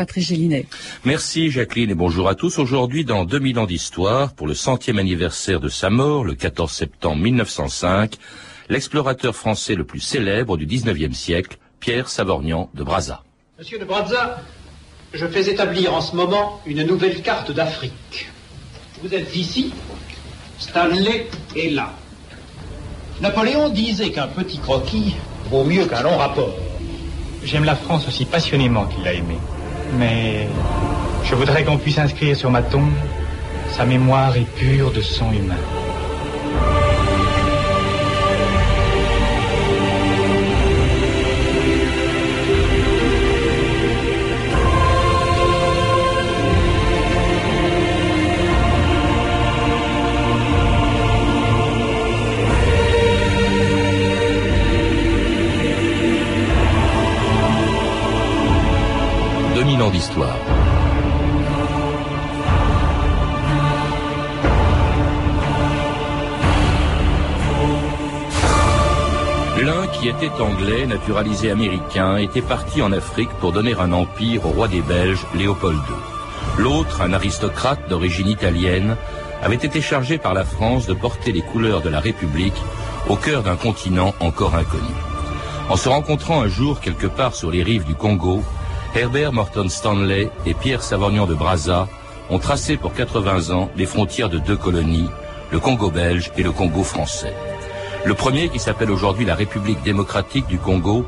Patrice Gélinet. Merci Jacqueline et bonjour à tous. Aujourd'hui, dans 2000 ans d'histoire, pour le centième anniversaire de sa mort, le 14 septembre 1905, l'explorateur français le plus célèbre du 19e siècle, Pierre Savorgnan de Brazza. Monsieur de Brazza, je fais établir en ce moment une nouvelle carte d'Afrique. Vous êtes ici, Stanley est là. Napoléon disait qu'un petit croquis vaut mieux qu'un long rapport. J'aime la France aussi passionnément qu'il l'a aimée. Mais je voudrais qu'on puisse inscrire sur ma tombe sa mémoire est pure de sang humain. Était anglais, naturalisé américain, était parti en Afrique pour donner un empire au roi des Belges, Léopold II. L'autre, un aristocrate d'origine italienne, avait été chargé par la France de porter les couleurs de la République au cœur d'un continent encore inconnu. En se rencontrant un jour quelque part sur les rives du Congo, Herbert Morton Stanley et Pierre Savorgnan de Brazza ont tracé pour 80 ans les frontières de deux colonies, le Congo belge et le Congo français. Le premier, qui s'appelle aujourd'hui la République démocratique du Congo,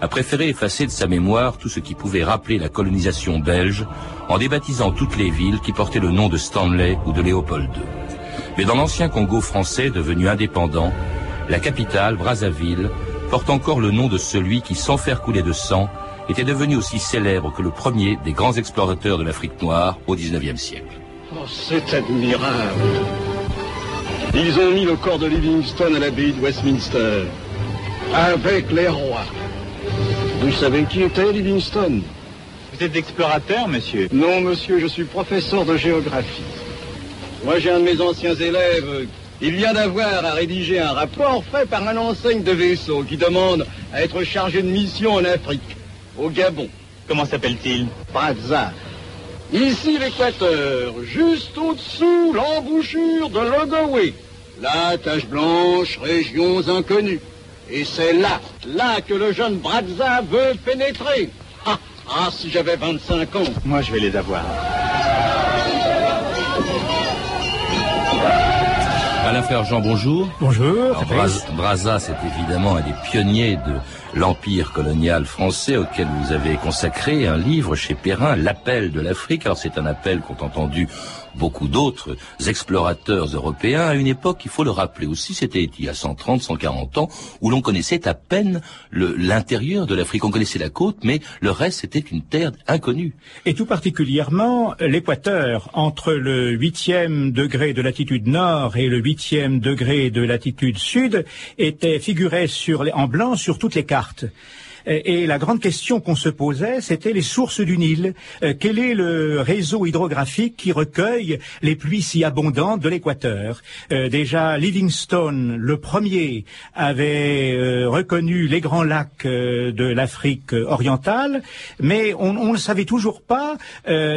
a préféré effacer de sa mémoire tout ce qui pouvait rappeler la colonisation belge en débaptisant toutes les villes qui portaient le nom de Stanley ou de Léopold II. Mais dans l'ancien Congo français devenu indépendant, la capitale, Brazzaville, porte encore le nom de celui qui, sans faire couler de sang, était devenu aussi célèbre que le premier des grands explorateurs de l'Afrique noire au XIXe siècle. Oh, c'est admirable. Ils ont mis le corps de Livingstone à l'abbaye de Westminster, avec les rois. Vous savez qui était Livingstone Vous êtes explorateur, monsieur Non, monsieur, je suis professeur de géographie. Moi, j'ai un de mes anciens élèves. Il vient d'avoir à rédiger un rapport fait par un enseigne de vaisseau qui demande à être chargé de mission en Afrique au Gabon. Comment s'appelle-t-il? Brazza. Ici l'équateur, juste au-dessous l'embouchure de Logowé. La tache blanche, régions inconnues. Et c'est là, là que le jeune Brazza veut pénétrer. Ah, ah si j'avais 25 ans. Moi, je vais les avoir. Alain Ferjean, bonjour. Bonjour. Brazza, c'est évidemment un des pionniers de l'empire colonial français auquel vous avez consacré un livre chez Perrin, L'appel de l'Afrique. Alors c'est un appel qu'ont entendu beaucoup d'autres explorateurs européens à une époque, il faut le rappeler aussi, c'était il y a 130, 140 ans, où l'on connaissait à peine l'intérieur de l'Afrique. On connaissait la côte, mais le reste c'était une terre inconnue. Et tout particulièrement l'équateur, entre le huitième degré de latitude nord et le huitième degré de latitude sud, était figuré en blanc sur toutes les cartes. Et la grande question qu'on se posait, c'était les sources du Nil. Euh, quel est le réseau hydrographique qui recueille les pluies si abondantes de l'équateur? Euh, Déjà, Livingstone, le premier, avait euh, reconnu les grands lacs de l'Afrique orientale, mais on, ne savait toujours pas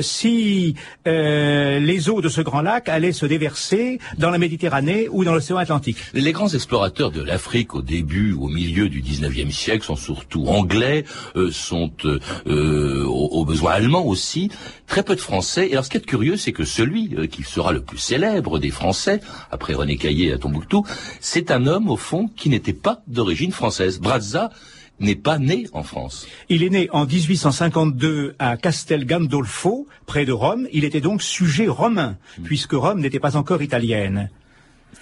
si les eaux de ce grand lac allaient se déverser dans la Méditerranée ou dans l'océan Atlantique. Les grands explorateurs de l'Afrique au début, au milieu du 19e siècle, sont surtout anglais, euh, sont euh, euh, aux, besoins allemands aussi, très peu de Français. Et alors ce qui est curieux, c'est que celui qui sera le plus célèbre des Français, après René Caillé à Tombouctou, c'est un homme au fond qui n'était pas d'origine française. Brazza n'est pas né en France. Il est né en 1852 à Castel Gandolfo, près de Rome. Il était donc sujet romain, hmm. puisque Rome n'était pas encore italienne.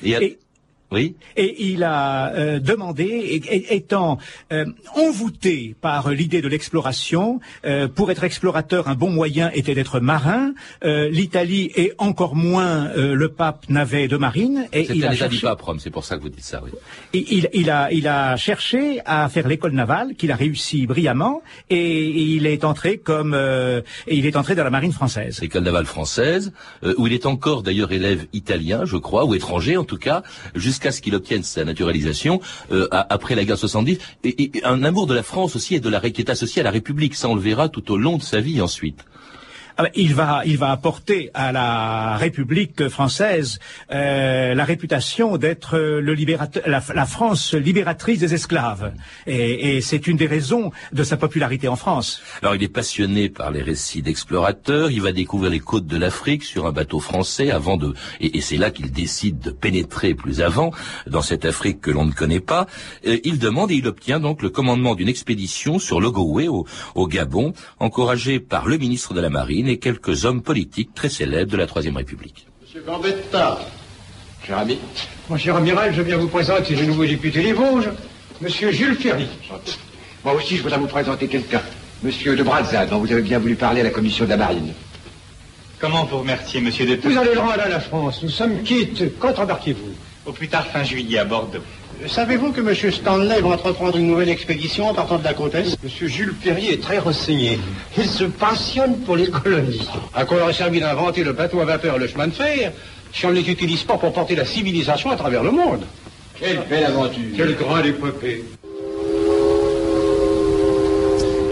Et, oui. Et il a euh, demandé, étant euh, envoûté par l'idée de l'exploration, euh, pour être explorateur, un bon moyen était d'être marin. L'Italie et encore moins le pape n'avait de marine. Et il a cherché... pape Rome, c'est pour ça que vous dites ça. Oui. il, il, a, il a cherché à faire l'école navale, qu'il a réussi brillamment, et, il est entré comme, et il est entré dans la marine française. L'école navale française, où il est encore d'ailleurs élève italien, je crois, ou étranger en tout cas, jusqu'à ce qu'il obtienne sa naturalisation euh, après la guerre 70. Et, et, un amour de la France aussi et de la qui est à la République. Ça, tout au long de sa vie ensuite. Ah ben, il va, il va apporter à la République française euh, la réputation d'être le libérateur, la, France libératrice des esclaves, et, et c'est une des raisons de sa popularité en France. Alors, il est passionné par les récits d'explorateurs. Il va découvrir les côtes de l'Afrique sur un bateau français avant de, et, c'est là qu'il décide de pénétrer plus avant dans cette Afrique que l'on ne connaît pas. Euh, il demande et il obtient donc le commandement d'une expédition sur l'Ogooué au, au Gabon, encouragé par le ministre de la Marine et quelques hommes politiques très célèbres de la Troisième République. Monsieur Gambetta, cher ami. Mon cher amiral, je viens vous présenter le nouveau député des Vosges, Monsieur Jules Ferry. Moi aussi, je voudrais vous présenter quelqu'un. Monsieur de Brazza, dont vous avez bien voulu parler à la commission de la marine. Comment vous remercier, monsieur de Vous allez le rendre à la France. Nous sommes quittes. Quand embarquez-vous? Au plus tard fin juillet à Bordeaux. Savez-vous que M. Stanley va entreprendre une nouvelle expédition en partant de la côte est M. Jules Perrier est très renseigné. Il se passionne pour les colonies. À quoi aurait servi d'inventer le bateau à vapeur et le chemin de fer si on ne les utilise pas pour porter la civilisation à travers le monde? Quelle belle aventure Quelle grande épopée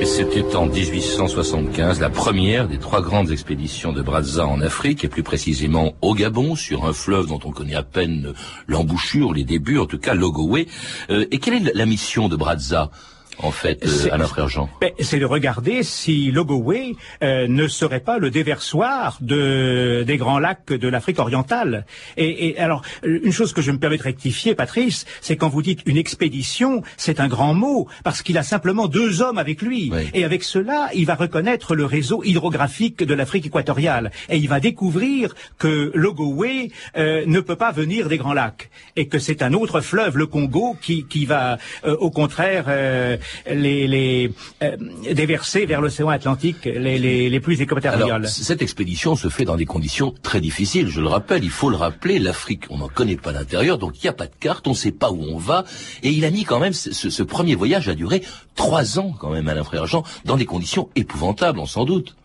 c'était en 1875 la première des trois grandes expéditions de Brazza en Afrique, et plus précisément au Gabon, sur un fleuve dont on connaît à peine l'embouchure, les débuts, en tout cas l'Ogooué. Euh, et quelle est la mission de Brazza? En fait, euh, Alain Frère Jean ben, C'est de regarder si Logowé euh, ne serait pas le déversoir de, des grands lacs de l'Afrique orientale. Et, et, alors, une chose que je me permets de rectifier, Patrice, c'est quand vous dites une expédition, c'est un grand mot, parce qu'il a simplement deux hommes avec lui. Et avec cela, il va reconnaître le réseau hydrographique de l'Afrique équatoriale. Et il va découvrir que Logowé euh, ne peut pas venir des grands lacs. Et que c'est un autre fleuve, le Congo, qui, qui va, euh, au contraire, euh, les, les euh, déverser vers l'océan Atlantique les, les, les plus équatoriales. Cette expédition se fait dans des conditions très difficiles. Je le rappelle, il faut le rappeler, l'Afrique, on n'en connaît pas l'intérieur, donc il n'y a pas de carte, on ne sait pas où on va. Et il a mis quand même, ce, ce premier voyage a duré trois ans quand même, Alain Frère Jean, dans des conditions épouvantables, on s'en doute.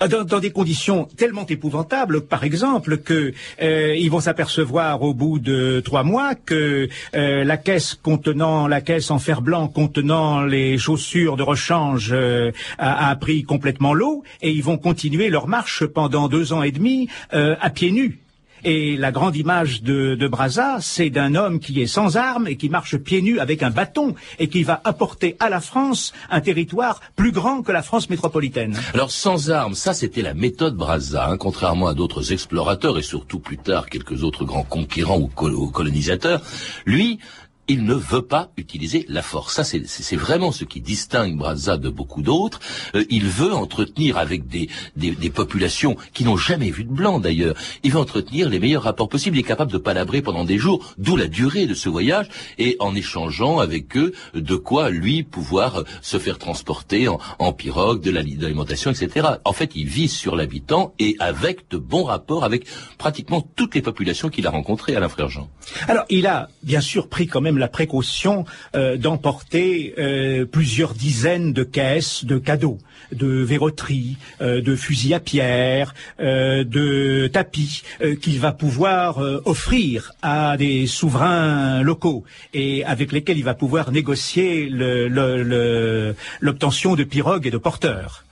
Ah, dans, des conditions tellement épouvantables, par exemple, que euh, ils vont s'apercevoir au bout de trois mois que euh, la caisse contenant la caisse en fer blanc contenant les chaussures de rechange euh, a, a, pris complètement l'eau et ils vont continuer leur marche pendant deux ans et demi à pieds nus. Et la grande image de, de Brazza, c'est d'un homme qui est sans armes et qui marche pieds nus avec un bâton et qui va apporter à la France un territoire plus grand que la France métropolitaine. Alors sans armes, ça c'était la méthode Brazza, hein, contrairement à d'autres explorateurs et surtout plus tard quelques autres grands conquérants ou, col ou colonisateurs. Lui, il ne veut pas utiliser la force. Ça, c'est vraiment ce qui distingue Brazza de beaucoup d'autres. Euh, il veut entretenir avec des, des, des populations qui n'ont jamais vu de blanc d'ailleurs. Il veut entretenir les meilleurs rapports possibles. Il est capable de palabrer pendant des jours, d'où la durée de ce voyage, et en échangeant avec eux de quoi lui pouvoir se faire transporter en, en pirogue, de l'alimentation, etc. En fait, il vise sur l'habitant et avec de bons rapports avec pratiquement toutes les populations qu'il a rencontrées, Alain Frère Jean. Alors, il a bien sûr pris quand même la précaution euh, d'emporter euh, plusieurs dizaines de caisses de cadeaux, de verroteries, euh, de fusils à pierre, de tapis qu'il va pouvoir offrir à des souverains locaux et avec lesquels il va pouvoir négocier l'obtention de pirogues et de porteurs.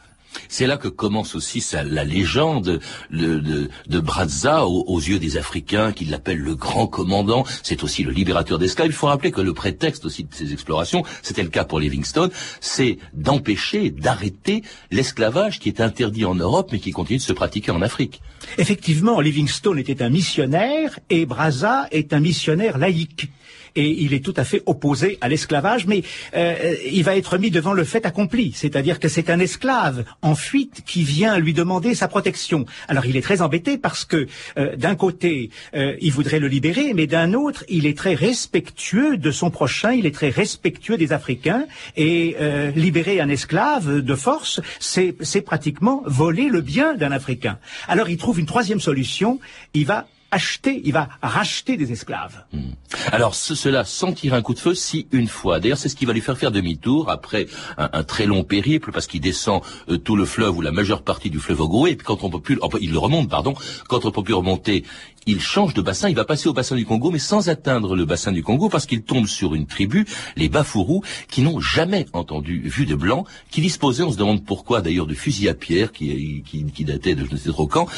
C'est là que commence aussi sa, la légende de, de, de Brazza aux, aux, yeux des Africains, qui l'appellent le grand commandant. C'est aussi le libérateur d'esclaves. Il faut rappeler que le prétexte aussi de ces explorations, c'était le cas pour Livingstone, c'est d'empêcher, d'arrêter l'esclavage qui est interdit en Europe, mais qui continue de se pratiquer en Afrique. Effectivement, Livingstone était un missionnaire et Brazza est un missionnaire laïque et il est tout à fait opposé à l'esclavage, mais euh, il va être mis devant le fait accompli, c'est-à-dire que c'est un esclave en fuite qui vient lui demander sa protection. Alors il est très embêté parce que euh, d'un côté, euh, il voudrait le libérer, mais d'un autre, il est très respectueux de son prochain, il est très respectueux des Africains, et euh, libérer un esclave de force, c'est pratiquement voler le bien d'un Africain. Alors il trouve une troisième solution, il va acheter, il va racheter des esclaves. Mmh. Alors ce, cela sans tirer un coup de feu, si une fois. D'ailleurs, c'est ce qui va lui faire faire demi-tour après un, très long périple, parce qu'il descend euh, tout le fleuve ou la majeure partie du fleuve Ogoué, et quand on peut plus, il le remonte, pardon, quand on peut plus remonter, il change de bassin, il va passer au bassin du Congo, mais sans atteindre le bassin du Congo, parce qu'il tombe sur une tribu, les Bafourous, qui n'ont jamais entendu vu de blanc, qui disposaient, on se demande pourquoi d'ailleurs, de fusils à pierre qui, qui, dataient de je ne sais trop quand.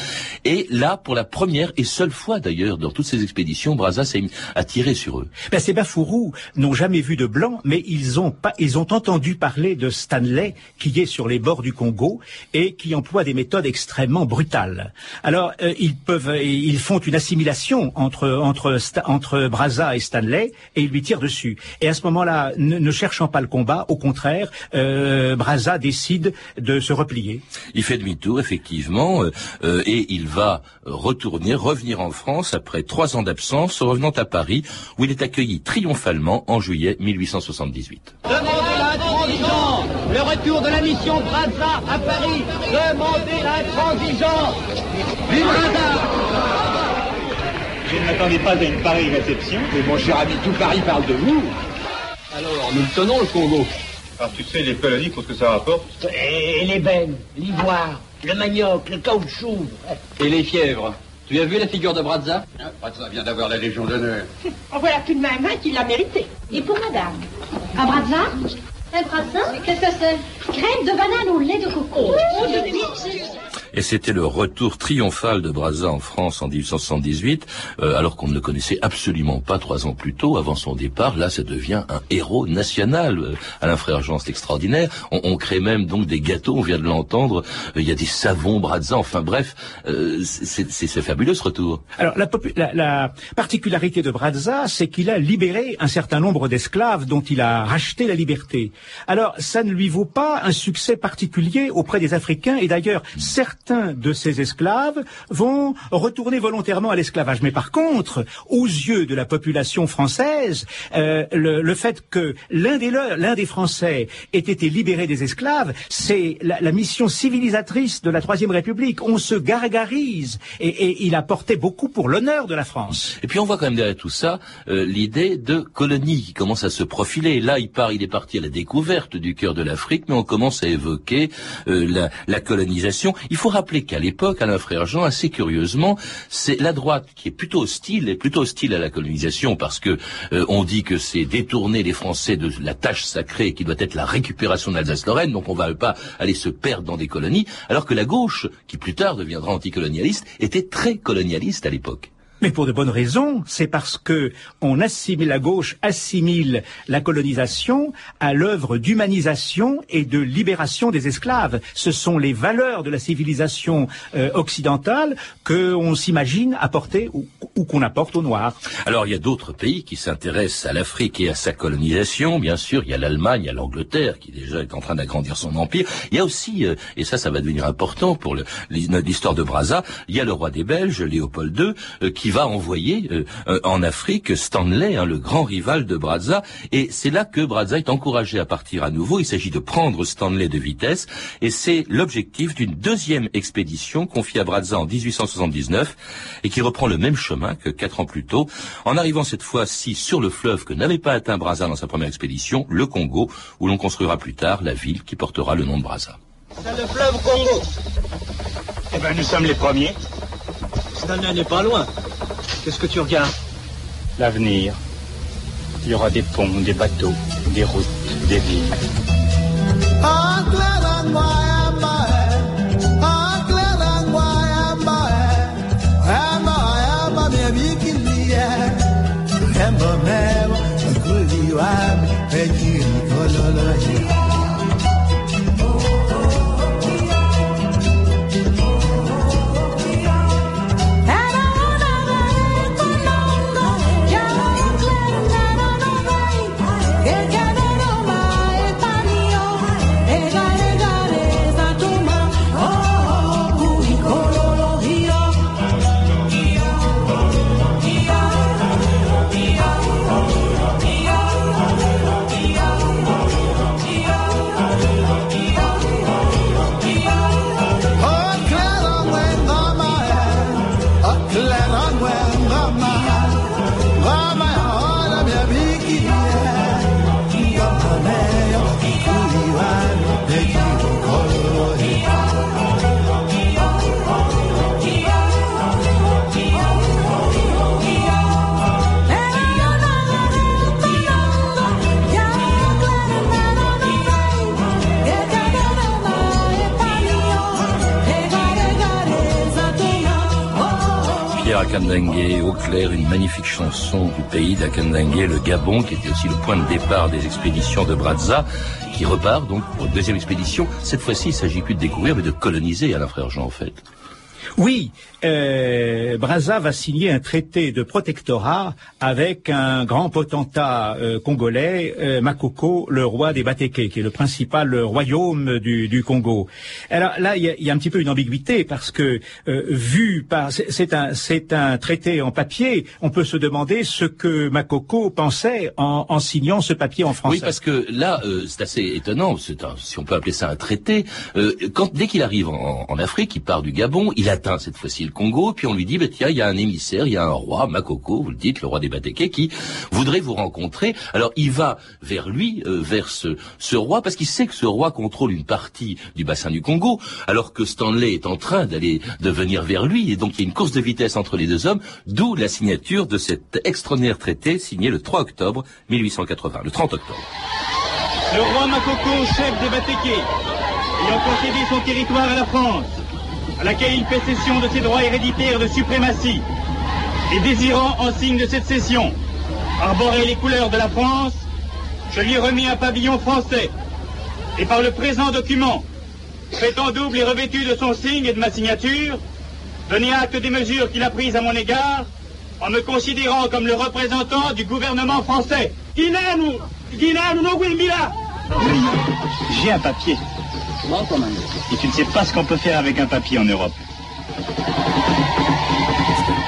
Et là, pour la première et seule fois d'ailleurs, dans toutes ces expéditions, Brazza s'est a tiré sur eux. Ben, ces Bafourous n'ont jamais vu de blanc, mais ils ont, pas, ils ont entendu parler de Stanley, qui est sur les bords du Congo, et qui emploie des méthodes extrêmement brutales. Alors, euh, ils peuvent, ils font une assimilation entre, entre, entre Brazza et Stanley, et ils lui tirent dessus. Et à ce moment-là, ne, cherchant pas le combat, au contraire, euh, Brazza décide de se replier. Il fait demi-tour, effectivement, euh, euh, et il va retourner, revenir en France après trois ans d'absence, revenant à Paris, où il est accueilli triomphalement en juillet 1878. Demandez l'intransigeance Le retour de la mission Brazza à Paris Demandez l'intransigeance Vive Brazza je ne m'attendais pas à une pareille réception. Mais mon cher ami, tout Paris parle de vous. Alors, nous le tenons, le Congo. Alors, tu sais, les colonies, pour ce que ça rapporte Et bennes, l'ivoire, le manioc, le caoutchouc. Et les fièvres. Tu as vu la figure de Brazza? Ah, Brazza vient d'avoir la Légion d'honneur. En voilà plus de main main qu'il l'a mérité. Et pour madame? Un Brazza? Un Brazza? Qu'est-ce que c'est? Crème de banane au lait de coco. Oh, de et c'était le retour triomphal de Brazza en France en 1878, euh, alors qu'on ne le connaissait absolument pas trois ans plus tôt, avant son départ. Là, ça devient un héros national. Euh, Alain Frère Jean, c'est extraordinaire. On, on, crée même donc des gâteaux, on vient de l'entendre. Euh, il y a des savons Brazza, enfin bref, euh, c'est fabuleux ce retour. Alors, la, la, la particularité de Brazza, c'est qu'il a libéré un certain nombre d'esclaves dont il a racheté la liberté. Alors, ça ne lui vaut pas un succès particulier auprès des Africains, et d'ailleurs, certains de ces esclaves vont retourner volontairement à l'esclavage. Mais par contre, aux yeux de la population française, euh, le, fait que l'un des l'un des Français ait été libéré des esclaves, c'est la, mission civilisatrice de la Troisième République. On se gargarise et, il a porté beaucoup pour l'honneur de la France. Et puis on voit quand même derrière tout ça euh, l'idée de colonie qui commence à se profiler. Là, il part, il est parti à la découverte du cœur de l'Afrique, mais on commence à évoquer euh, la, la, colonisation. Il faut rappeler qu'à l'époque, Alain Frère Jean, assez curieusement, c'est la droite qui est plutôt hostile, est plutôt hostile à la colonisation parce que euh, on dit que c'est détourner les Français de la tâche sacrée qui doit être la récupération d'Alsace-Lorraine, donc on va pas aller se perdre dans des colonies, alors que la gauche, qui plus tard deviendra anticolonialiste, était très colonialiste à l'époque. Mais pour de bonnes raisons, c'est parce que on assimile, la gauche assimile la colonisation à l'œuvre d'humanisation et de libération des esclaves. Ce sont les valeurs de la civilisation euh, occidentale que on s'imagine apporter ou, qu'on apporte aux Noirs. Alors il y a d'autres pays qui s'intéressent à l'Afrique et à sa colonisation. Bien sûr, il y a l'Allemagne, il y a l'Angleterre qui déjà est en train d'agrandir son empire. Il y a aussi, euh, et ça, ça va devenir important pour l'histoire de Brazza, il y a le roi des Belges, Léopold II, euh, qui va envoyer euh, euh, en Afrique Stanley, hein, le grand rival de Brazza, et c'est là que Brazza est encouragé à partir à nouveau. Il s'agit de prendre Stanley de vitesse, et c'est l'objectif d'une deuxième expédition confiée à Brazza en 1879 et qui reprend le même chemin que quatre ans plus tôt, en arrivant cette fois-ci sur le fleuve que n'avait pas atteint Brazza dans sa première expédition, le Congo, où l'on construira plus tard la ville qui portera le nom de Brazza. C'est le fleuve Congo. Eh ben, nous sommes les premiers. Stanley n'est pas loin. Qu'est-ce que tu regardes L'avenir. Il y aura des ponts, des bateaux, des routes, des villes. Akandangue, au clair, une magnifique chanson du pays d'Akandangue, le Gabon, qui était aussi le point de départ des expéditions de Brazza, qui repart donc pour une deuxième expédition. Cette fois-ci, il s'agit plus de découvrir, mais de coloniser Alain Frère Jean, en fait. Oui, euh, Brazza va signer un traité de protectorat avec un grand potentat euh, congolais, euh, Makoko, le roi des Bateke, qui est le principal royaume du, Congo. Alors là, il y a, un petit peu une ambiguïté parce que euh, vu par c'est un c'est un traité en papier, on peut se demander ce que Makoko pensait en, signant ce papier en français. Oui, parce que là, c'est assez étonnant. C'est si on peut appeler ça un traité. quand dès qu'il arrive en, en Afrique, il part du Gabon, il atteint cette fois-ci Congo, puis on lui dit, bah, tiens, il y a un émissaire, il y a un roi, Makoko, vous le dites, le roi des Batékés, qui voudrait vous rencontrer. Alors il va vers lui, euh, vers ce, ce roi, parce qu'il sait que ce roi contrôle une partie du bassin du Congo, alors que Stanley est en train d'aller de venir vers lui, et donc il y a une course de vitesse entre les deux hommes, d'où la signature de cet extraordinaire traité signé le 3 octobre 1880, le 30 octobre. Le roi Makoko, chef des Batékés, ayant concédé son territoire à la France, à laquelle il fait cession de ses droits héréditaires de suprématie, et désirant, en signe de cette cession, arborer les couleurs de la France, je lui remis un pavillon français, et par le présent document, fait en double et revêtu de son signe et de ma signature, donner acte des mesures qu'il a prises à mon égard, en me considérant comme le représentant du gouvernement français. J'ai un papier. Et tu ne sais pas ce qu'on peut faire avec un papier en Europe.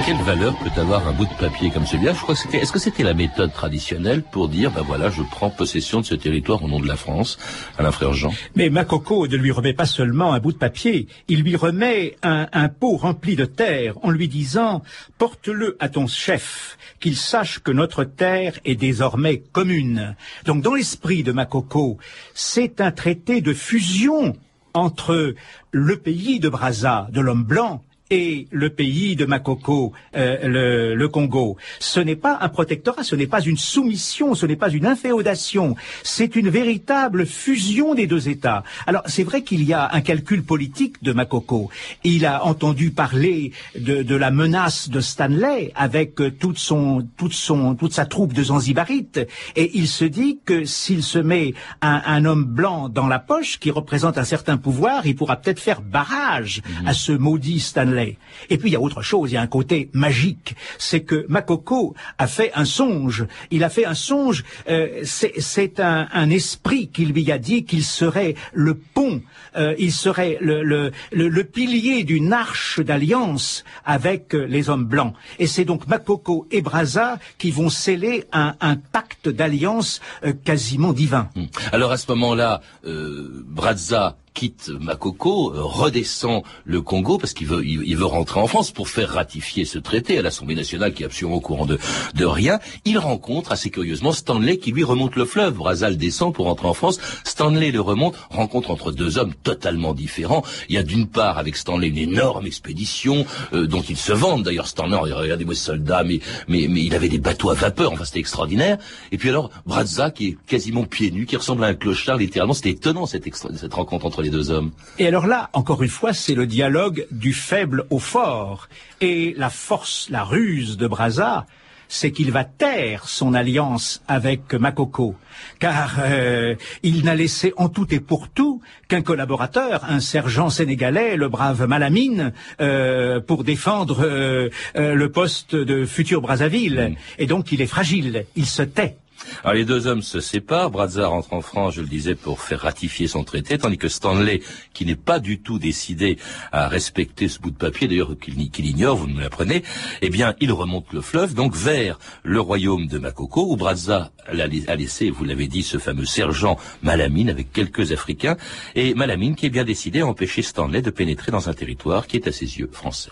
Quelle valeur peut avoir un bout de papier comme celui-là? Je crois que c'était. Est-ce que c'était la méthode traditionnelle pour dire, ben voilà, je prends possession de ce territoire au nom de la France, Alain Frère Jean Mais Makoko ne lui remet pas seulement un bout de papier, il lui remet un, pot rempli de terre en lui disant, porte-le à ton chef, qu'il sache que notre terre est désormais commune. Donc, dans l'esprit de Makoko, c'est un traité de fusion entre le pays de Brazza, de l'homme blanc, et le pays de Makoko, euh, le, Congo. Ce n'est pas un protectorat, ce n'est pas une soumission, ce n'est pas une inféodation, c'est une véritable fusion des deux États. Alors c'est vrai qu'il y a un calcul politique de Makoko. Il a entendu parler de, la menace de Stanley avec toute son, toute son, toute sa troupe de Zanzibarites, et il se dit que s'il se met un, homme blanc dans la poche qui représente un certain pouvoir, il pourra peut-être faire barrage mhm. à ce maudit Stanley. Et puis il y a autre chose, il y a un côté magique, c'est que Makoko a fait un songe. Il a fait un songe, euh, c'est un, esprit qui lui a dit qu'il serait le pont, euh, il serait le, pilier d'une arche d'alliance avec euh, les hommes blancs. Et c'est donc Makoko et Braza qui vont sceller un, pacte d'alliance quasiment divin. Hmm. Alors à ce moment-là, Braza quitte Makoko, euh, redescend le Congo parce qu'il veut, il, veut rentrer en France pour faire ratifier ce traité à l'Assemblée nationale qui est absolument au courant de, de rien. Il rencontre assez curieusement Stanley qui lui remonte le fleuve. Brazal descend pour rentrer en France. Stanley le remonte, rencontre entre deux hommes totalement différents. Il y a d'une part avec Stanley une énorme expédition euh, dont il se vante. D'ailleurs Stanley, regardez-moi ce soldat, mais, mais, mais il avait des bateaux à vapeur. Enfin c'était extraordinaire. Et puis alors Brazza qui est quasiment pieds nus, qui ressemble à un clochard littéralement. C'était étonnant cette, cette rencontre entre les deux hommes. Et alors là, encore une fois, c'est le dialogue du faible au fort. Et la force, la ruse de Brazza, c'est qu'il va taire son alliance avec Makoko, car euh, il n'a laissé en tout et pour tout qu'un collaborateur, un sergent sénégalais, le brave Malamine, euh, pour défendre euh, le poste de futur Brazzaville. Mm. Et donc il est fragile, il se tait. Alors les deux hommes se séparent. Brazza rentre en France, je le disais, pour faire ratifier son traité, tandis que Stanley, qui n'est pas du tout décidé à respecter ce bout de papier, d'ailleurs qu'il ignore, vous me l'apprenez, eh bien, il remonte le fleuve, donc vers le royaume de Makoko, où Brazza a laissé, vous l'avez dit, ce fameux sergent Malamine avec quelques Africains, et Malamine qui est bien décidé à empêcher Stanley de pénétrer dans un territoire qui est à ses yeux français.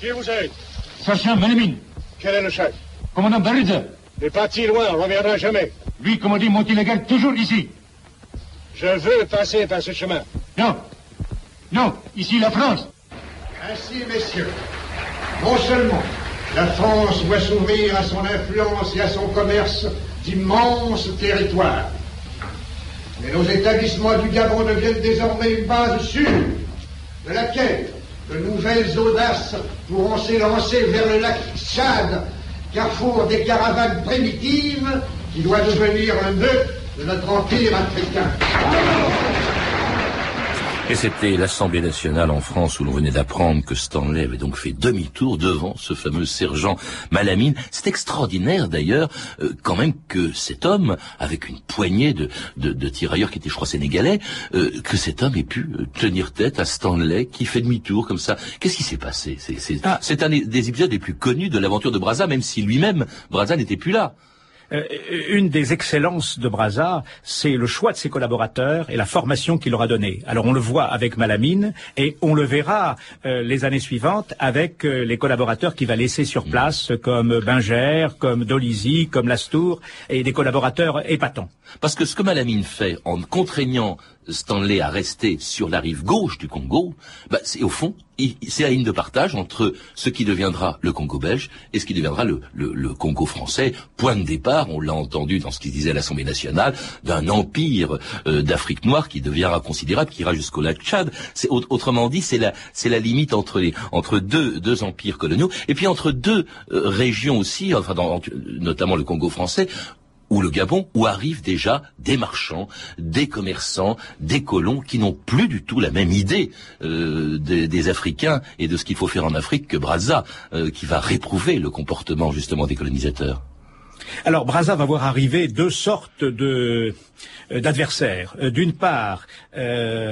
Qui vous êtes? Sergent Malamine. Quel est le chef Commandant Baruza. N'est pas si loin, on reviendra jamais. Lui, commandant mon illégal, toujours ici. Je veux passer par ce chemin. Non. Non, ici la France. Ainsi, messieurs, non seulement la France doit s'ouvrir à son influence et à son commerce d'immenses territoires, mais nos établissements du Gabon deviennent désormais une base sûre de laquelle de nouvelles audaces pourront s'élancer vers le lac Tchad, carrefour des caravanes primitives qui doit devenir un nœud de notre empire africain. Et c'était l'Assemblée nationale en France où l'on venait d'apprendre que Stanley avait donc fait demi-tour devant ce fameux sergent Malamine. C'est extraordinaire d'ailleurs euh, quand même que cet homme, avec une poignée de, de, de tirailleurs qui étaient je crois sénégalais, euh, que cet homme ait pu euh, tenir tête à Stanley qui fait demi-tour comme ça. Qu'est-ce qui s'est passé? C'est ah. un des épisodes les plus connus de l'aventure de Brazza, même si lui-même, Brazza n'était plus là. Euh, une des excellences de Brazza, c'est le choix de ses collaborateurs et la formation qu'il leur a donnée. Alors on le voit avec Malamine et on le verra euh, les années suivantes avec euh, les collaborateurs qu'il va laisser sur place, comme Binger, comme Dolisi, comme Lastour, et des collaborateurs épatants. Parce que ce que Malamine fait en contraignant Stanley à rester sur la rive gauche du Congo, bah, c'est au fond, c'est la ligne de partage entre ce qui deviendra le Congo belge et ce qui deviendra le, Congo français. Point de départ, on l'a entendu dans ce qu'il disait à l'Assemblée nationale, d'un empire euh, d'Afrique noire qui deviendra considérable, qui ira jusqu'au lac Tchad. C'est autrement dit, c'est la limite entre les deux empires coloniaux et puis entre deux euh, régions aussi, enfin notamment le Congo français ou le Gabon, où arrivent déjà des marchands, des commerçants, des colons qui n'ont plus du tout la même idée euh, des, Africains et de ce qu'il faut faire en Afrique que Brazza, euh, qui va réprouver le comportement justement des colonisateurs. Alors Brazza va voir arriver deux sortes de euh, d'adversaires. D'une part,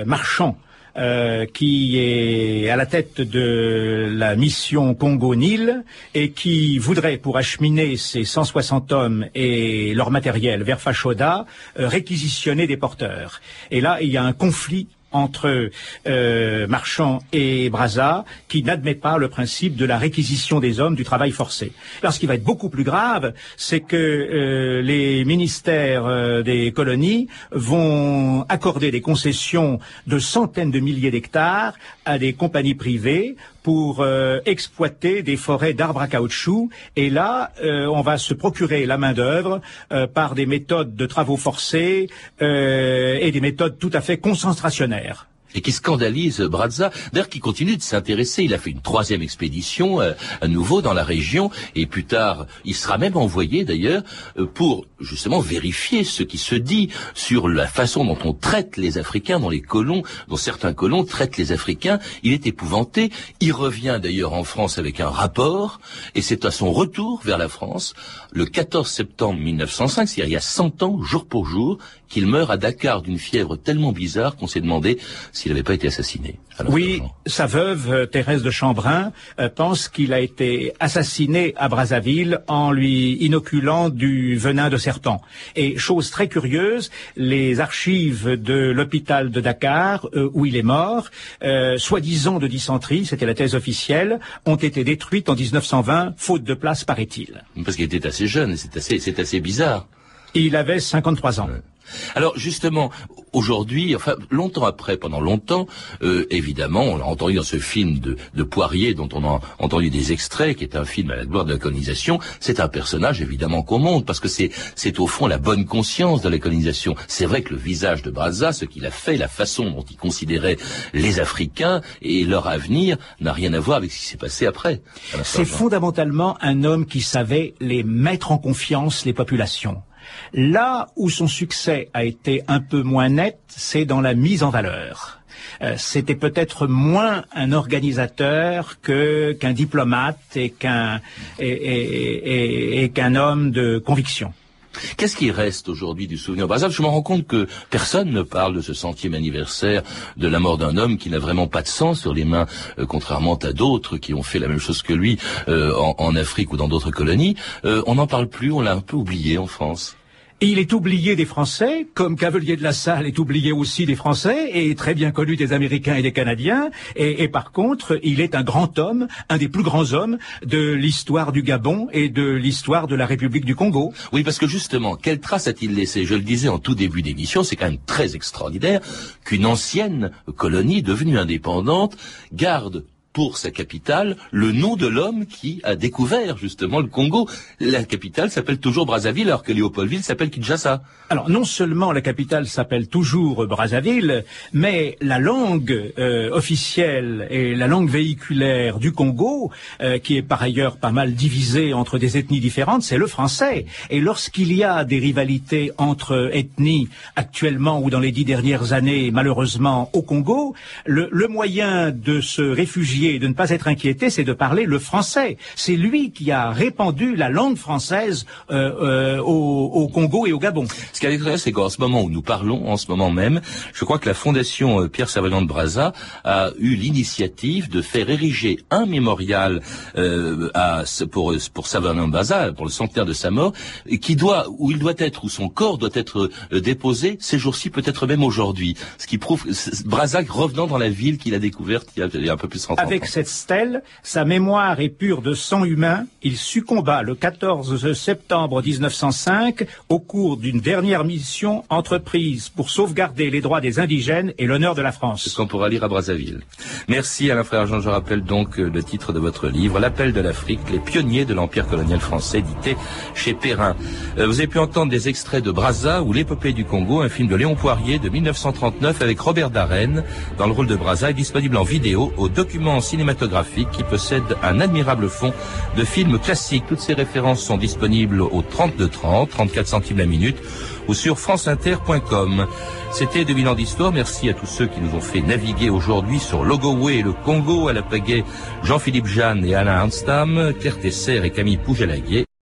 marchands euh, qui est à la tête de la mission Congo-Nil et qui voudrait, pour acheminer ses 160 hommes et leur matériel vers Fachoda, euh, réquisitionner des porteurs. Et là, il y a un conflit entre euh, Marchand et Brazza qui n'admet pas le principe de la réquisition des hommes du travail forcé. Alors ce qui va être beaucoup plus grave, c'est que euh, les ministères euh, des colonies vont accorder des concessions de centaines de milliers d'hectares à des compagnies privées pour euh, exploiter des forêts d'arbres à caoutchouc. Et là, euh, on va se procurer la main-d'œuvre euh, par des méthodes de travaux forcés et des méthodes tout à fait concentrationnaires et qui scandalise Brazza, d'ailleurs qui continue de s'intéresser. Il a fait une troisième expédition euh, à nouveau dans la région, et plus tard, il sera même envoyé d'ailleurs euh, pour justement vérifier ce qui se dit sur la façon dont on traite les Africains, dont les colons, dont certains colons traitent les Africains. Il est épouvanté. Il revient d'ailleurs en France avec un rapport, et c'est à son retour vers la France, le 14 septembre 1905, c'est-à-dire il y a 100 ans, jour pour jour, qu'il meurt à Dakar d'une fièvre tellement bizarre qu'on s'est demandé s'il n'avait pas été assassiné. Oui, sa veuve, euh, Thérèse de Chambrun, euh, pense qu'il a été assassiné à Brazzaville en lui inoculant du venin de serpent. Et chose très curieuse, les archives de l'hôpital de Dakar, euh, où il est mort, soi-disant de dysenterie, c'était la thèse officielle, ont été détruites en 1920, faute de place, paraît-il. Parce qu'il était assez jeune, c'est assez, c'est assez bizarre. Il avait 53 ans. Alors justement, aujourd'hui, enfin longtemps après, pendant longtemps, euh, évidemment, on l'a entendu dans ce film de, de, Poirier dont on a entendu des extraits, qui est un film à la gloire de la colonisation. C'est un personnage évidemment qu'on monte parce que c'est c'est au fond la bonne conscience de la colonisation. C'est vrai que le visage de Brazza, ce qu'il a fait, la façon dont il considérait les Africains et leur avenir n'a rien à voir avec ce qui s'est passé après. C'est fondamentalement un homme qui savait les mettre en confiance les populations. Là où son succès a été un peu moins net, c'est dans la mise en valeur. Euh, c'était peut-être moins un organisateur que qu'un diplomate et qu'un et, qu'un homme de conviction. Qu'est-ce qui reste aujourd'hui du souvenir Par exemple, je me rends compte que personne ne parle de ce centième anniversaire de la mort d'un homme qui n'a vraiment pas de sang sur les mains, euh, contrairement à d'autres qui ont fait la même chose que lui euh, en, Afrique ou dans d'autres colonies. on n'en parle plus, on l'a un peu oublié en France. Et il est oublié des Français, comme Cavelier de la Salle est oublié aussi des Français, et très bien connu des Américains et des Canadiens. Et, par contre, il est un grand homme, un des plus grands hommes de l'histoire du Gabon et de l'histoire de la République du Congo. Oui, parce que justement, quelle trace a-t-il laissé? Je le disais en tout début d'émission, c'est quand même très extraordinaire qu'une ancienne colonie devenue indépendante garde pour sa capitale le nom de l'homme qui a découvert justement le Congo. La capitale s'appelle toujours Brazzaville alors que Léopoldville s'appelle Kinshasa. Alors non seulement la capitale s'appelle toujours Brazzaville, mais la langue euh, officielle et la langue véhiculaire du Congo, euh, qui est par ailleurs pas mal divisée entre des ethnies différentes, c'est le français. Et lorsqu'il y a des rivalités entre ethnies actuellement ou dans les dix dernières années, malheureusement au Congo, le, le moyen de se réfugier, de ne pas être inquiété, c'est de parler le français. C'est lui qui a répandu la langue française euh, euh, au, au, Congo et au Gabon. Ce qui est intéressant, c'est qu'en ce moment où nous parlons, en ce moment même, je crois que la Fondation euh, Pierre Servalant de Brazza a eu l'initiative de faire ériger un mémorial euh, à, pour, pour Servalant de Brazza, pour le centenaire de sa mort, qui doit, où il doit être, où son corps doit être euh, déposé ces jours-ci, peut-être même aujourd'hui. Ce qui prouve Brazza revenant dans la ville qu'il a découverte il y a, il y a un peu plus de 30 ans. Avec cette stèle, sa mémoire est pure de sang humain. Il succomba le 14 septembre 1905 au cours d'une dernière mission entreprise pour sauvegarder les droits des indigènes et l'honneur de la France. Ce qu'on pourra lire à Brazzaville. Merci Alain Frère Jean. Je rappelle donc le titre de votre livre, L'appel de l'Afrique, les pionniers de l'empire colonial français, édité chez Perrin. Euh, vous avez pu entendre des extraits de Brazza ou l'épopée du Congo, un film de Léon Poirier de 1939 avec Robert Darren dans le rôle de Brazza est disponible en vidéo au document cinématographique qui possède un admirable fond de films classiques. Toutes ces références sont disponibles au 32 30, 34 centimes la minute ou sur franceinter.com. C'était 2000 ans d'histoire. Merci à tous ceux qui nous ont fait naviguer aujourd'hui sur Logowé et le Congo, à la pagaie Jean-Philippe Jeanne et Alain Arnstam, Claire Tesser et Camille Poujalaguet.